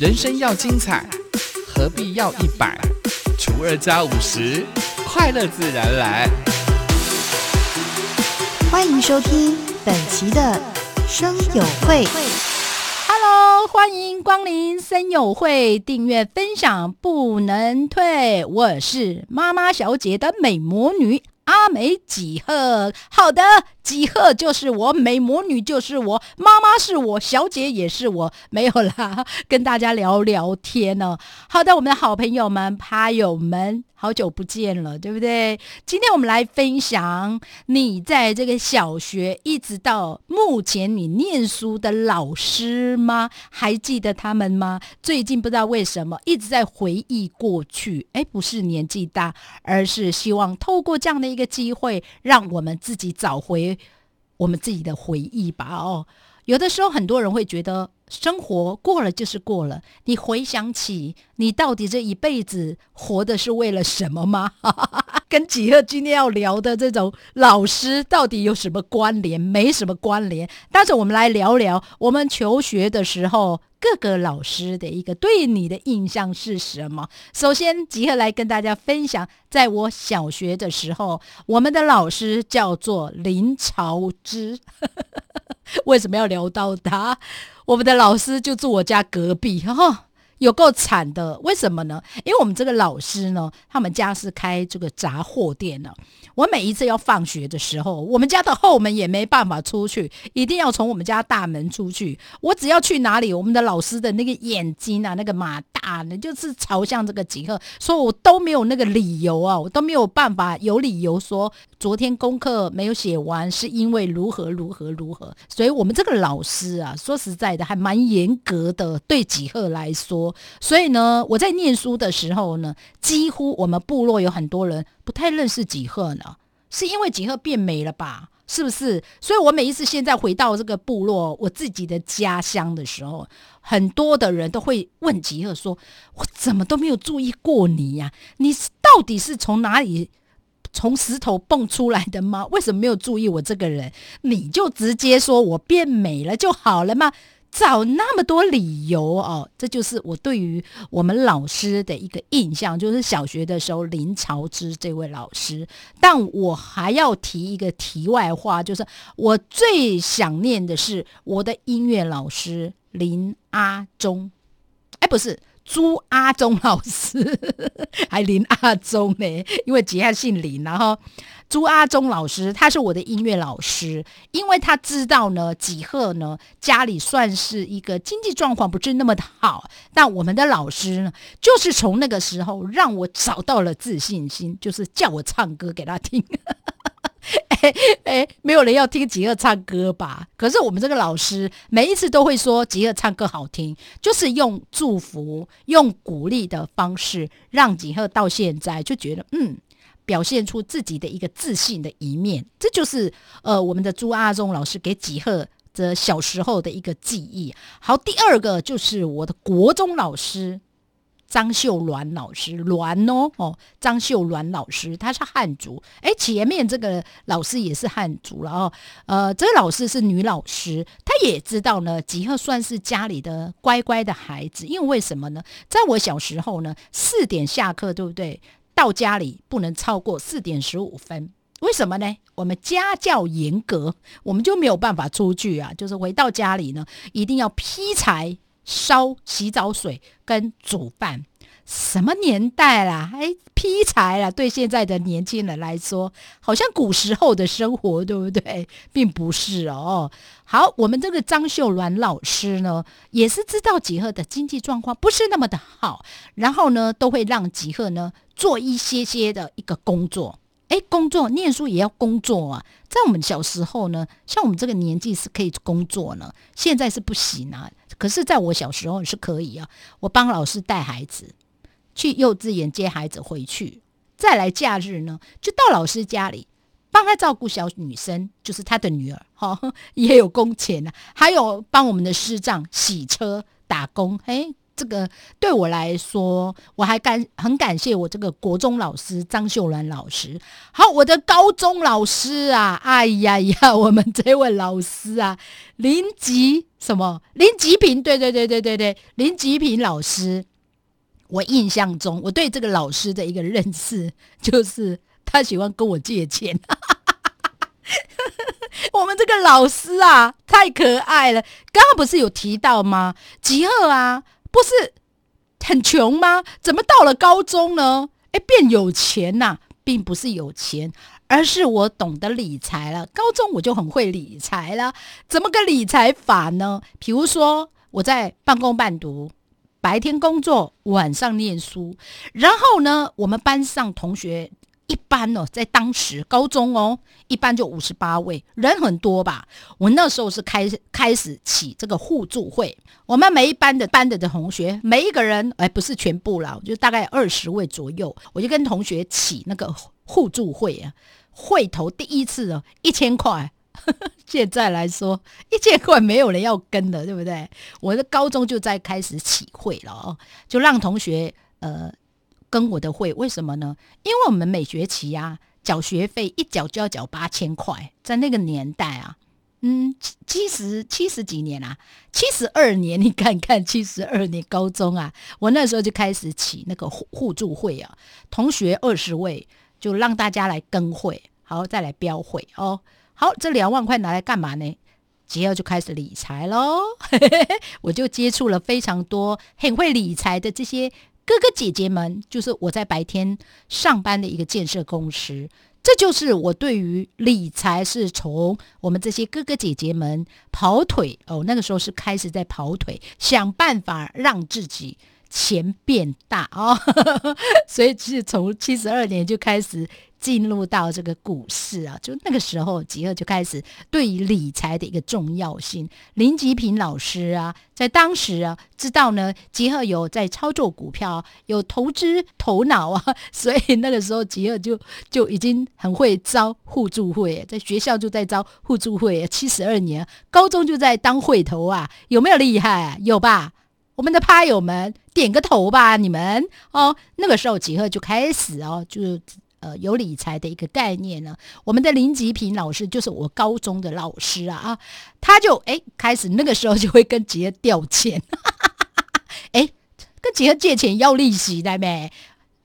人生要精彩，何必要一百除二加五十？快乐自然来。欢迎收听本期的生友会。Hello，欢迎光临森友会，订阅分享不能退。我是妈妈小姐的美魔女阿美几何。好的，几何就是我，美魔女就是我，妈妈是我，小姐也是我。没有啦，跟大家聊聊天呢。好的，我们的好朋友们、趴友们。好久不见了，对不对？今天我们来分享你在这个小学一直到目前你念书的老师吗？还记得他们吗？最近不知道为什么一直在回忆过去，哎，不是年纪大，而是希望透过这样的一个机会，让我们自己找回我们自己的回忆吧。哦，有的时候很多人会觉得。生活过了就是过了，你回想起你到底这一辈子活的是为了什么吗？跟几个今天要聊的这种老师到底有什么关联？没什么关联。但是我们来聊聊我们求学的时候各个老师的一个对你的印象是什么？首先，吉赫来跟大家分享，在我小学的时候，我们的老师叫做林朝之。为什么要聊到他？我们的老师就住我家隔壁，哈，有够惨的。为什么呢？因为我们这个老师呢，他们家是开这个杂货店的。我每一次要放学的时候，我们家的后门也没办法出去，一定要从我们家大门出去。我只要去哪里，我们的老师的那个眼睛啊，那个马大呢，就是朝向这个几何，所以我都没有那个理由啊，我都没有办法有理由说昨天功课没有写完，是因为如何如何如何。所以我们这个老师啊，说实在的，还蛮严格的，对几何来说。所以呢，我在念书的时候呢，几乎我们部落有很多人不太认识几何呢，是因为几何变美了吧？是不是？所以我每一次现在回到这个部落，我自己的家乡的时候，很多的人都会问吉赫说：“我怎么都没有注意过你呀、你到底是从哪里从石头蹦出来的吗？为什么没有注意我这个人？你就直接说我变美了就好了吗？”找那么多理由哦，这就是我对于我们老师的一个印象，就是小学的时候林朝之这位老师。但我还要提一个题外话，就是我最想念的是我的音乐老师林阿忠，哎，不是。朱阿忠老师，还林阿忠呢？因为吉他姓林，然后朱阿忠老师他是我的音乐老师，因为他知道呢，几赫呢家里算是一个经济状况不是那么的好，但我们的老师呢，就是从那个时候让我找到了自信心，就是叫我唱歌给他听。哎，没有人要听吉赫唱歌吧？可是我们这个老师每一次都会说吉赫唱歌好听，就是用祝福、用鼓励的方式，让吉赫到现在就觉得嗯，表现出自己的一个自信的一面。这就是呃，我们的朱阿忠老师给吉赫这小时候的一个记忆。好，第二个就是我的国中老师。张秀鸾老师，鸾哦哦，张秀鸾老师，他是汉族。哎，前面这个老师也是汉族了哦。呃，这个老师是女老师，她也知道呢，吉赫算是家里的乖乖的孩子。因为为什么呢？在我小时候呢，四点下课，对不对？到家里不能超过四点十五分。为什么呢？我们家教严格，我们就没有办法出去啊。就是回到家里呢，一定要劈柴。烧洗澡水跟煮饭，什么年代啦？还劈柴啦？对现在的年轻人来说，好像古时候的生活，对不对？并不是哦。好，我们这个张秀鸾老师呢，也是知道吉赫的经济状况不是那么的好，然后呢，都会让吉赫呢做一些些的一个工作。哎，工作念书也要工作啊！在我们小时候呢，像我们这个年纪是可以工作呢，现在是不行啊。可是在我小时候是可以啊，我帮老师带孩子，去幼稚园接孩子回去，再来假日呢，就到老师家里帮他照顾小女生，就是他的女儿，哈、也有工钱呢、啊。还有帮我们的师长洗车打工，哎。这个对我来说，我还感很感谢我这个国中老师张秀兰老师。好，我的高中老师啊，哎呀呀，我们这位老师啊，林吉什么林吉平，对对对对对对，林吉平老师。我印象中，我对这个老师的一个认识，就是他喜欢跟我借钱。我们这个老师啊，太可爱了。刚刚不是有提到吗？吉赫啊，不是很穷吗？怎么到了高中呢？哎，变有钱呐，并不是有钱，而是我懂得理财了。高中我就很会理财了。怎么个理财法呢？比如说，我在半工半读。白天工作，晚上念书。然后呢，我们班上同学一般哦，在当时高中哦，一般就五十八位，人很多吧。我那时候是开开始起这个互助会，我们每一班的班的的同学，每一个人，哎，不是全部了，就大概二十位左右，我就跟同学起那个互助会啊，会头第一次哦，一千块。现在来说，一千块没有人要跟的，对不对？我的高中就在开始起会了哦，就让同学呃跟我的会，为什么呢？因为我们每学期呀缴学费一缴就要缴八千块，在那个年代啊，嗯，七十七十几年啊，七十二年，你看看七十二年高中啊，我那时候就开始起那个互互助会啊，同学二十位，就让大家来跟会，好再来标会哦。好，这两万块拿来干嘛呢？吉尔就开始理财喽，我就接触了非常多很会理财的这些哥哥姐姐们，就是我在白天上班的一个建设公司，这就是我对于理财是从我们这些哥哥姐姐们跑腿哦，那个时候是开始在跑腿，想办法让自己钱变大啊，所以其实从七十二年就开始。进入到这个股市啊，就那个时候，吉尔就开始对于理财的一个重要性。林吉平老师啊，在当时啊，知道呢，吉尔有在操作股票，有投资头脑啊，所以那个时候吉尔就就已经很会招互助会，在学校就在招互助会。七十二年，高中就在当会头啊，有没有厉害？有吧？我们的趴友们点个头吧，你们哦。那个时候吉尔就开始哦，就。呃，有理财的一个概念呢。我们的林吉平老师就是我高中的老师啊啊，他就哎开始那个时候就会跟杰调钱，哎，跟杰借钱要利息的没？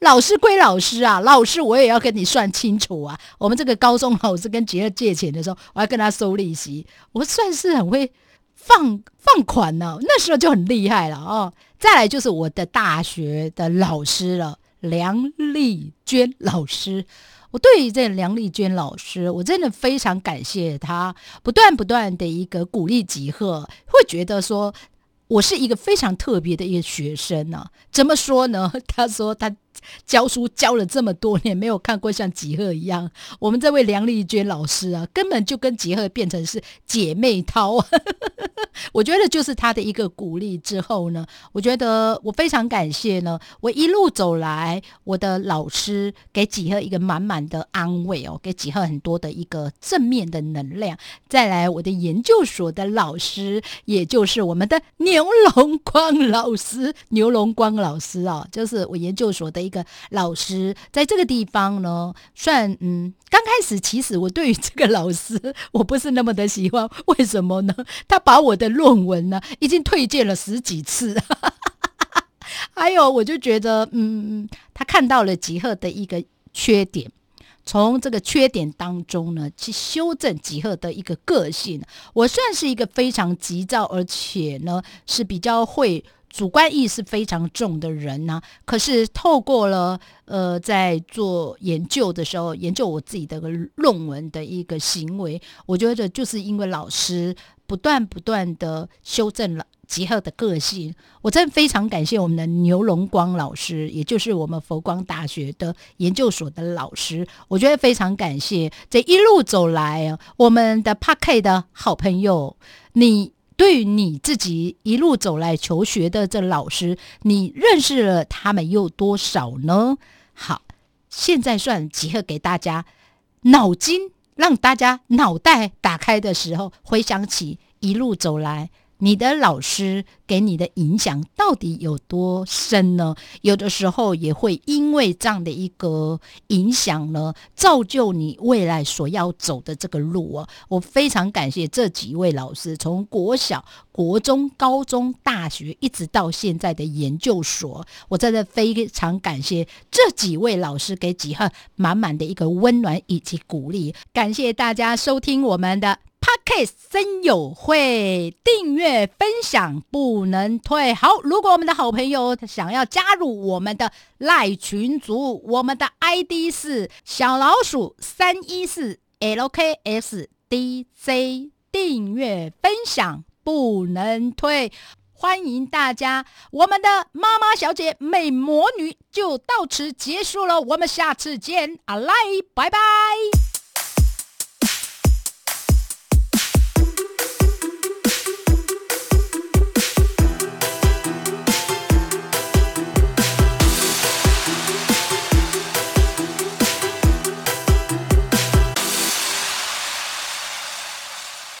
老师归老师啊，老师我也要跟你算清楚啊。我们这个高中老师跟杰借钱的时候，我要跟他收利息，我算是很会放放款呢。那时候就很厉害了哦。再来就是我的大学的老师了。梁丽娟老师，我对于这梁丽娟老师，我真的非常感谢她不断不断的一个鼓励集合，会觉得说我是一个非常特别的一个学生呢。怎么说呢？他说他。教书教了这么多年，没有看过像吉赫一样。我们这位梁丽娟老师啊，根本就跟吉赫变成是姐妹淘。我觉得就是他的一个鼓励之后呢，我觉得我非常感谢呢。我一路走来，我的老师给几何一个满满的安慰哦，给几何很多的一个正面的能量。再来，我的研究所的老师，也就是我们的牛龙光老师，牛龙光老师啊，就是我研究所的。一个老师在这个地方呢，算嗯，刚开始其实我对于这个老师 我不是那么的喜欢，为什么呢？他把我的论文呢已经推荐了十几次，还有我就觉得嗯，他看到了吉赫的一个缺点，从这个缺点当中呢去修正吉赫的一个个性。我算是一个非常急躁，而且呢是比较会。主观意识非常重的人呢，可是透过了呃，在做研究的时候，研究我自己的论文的一个行为，我觉得就是因为老师不断不断的修正了吉赫的个性，我真的非常感谢我们的牛龙光老师，也就是我们佛光大学的研究所的老师，我觉得非常感谢这一路走来我们的 p a k 的好朋友你。对于你自己一路走来求学的这老师，你认识了他们有多少呢？好，现在算集合给大家脑筋，让大家脑袋打开的时候，回想起一路走来你的老师给你的影响到底有多深呢？有的时候也会因为这样的一个影响呢，造就你未来所要走的这个路啊。我非常感谢这几位老师，从国小、国中、高中、大学，一直到现在的研究所，我真的非常感谢这几位老师给几何满满的一个温暖以及鼓励。感谢大家收听我们的。Podcast 真友会订阅分享不能退。好，如果我们的好朋友想要加入我们的赖群组，我们的 ID 是小老鼠三一四 LKSDJ，订阅分享不能退，欢迎大家。我们的妈妈小姐美魔女就到此结束了，我们下次见，阿赖，拜拜。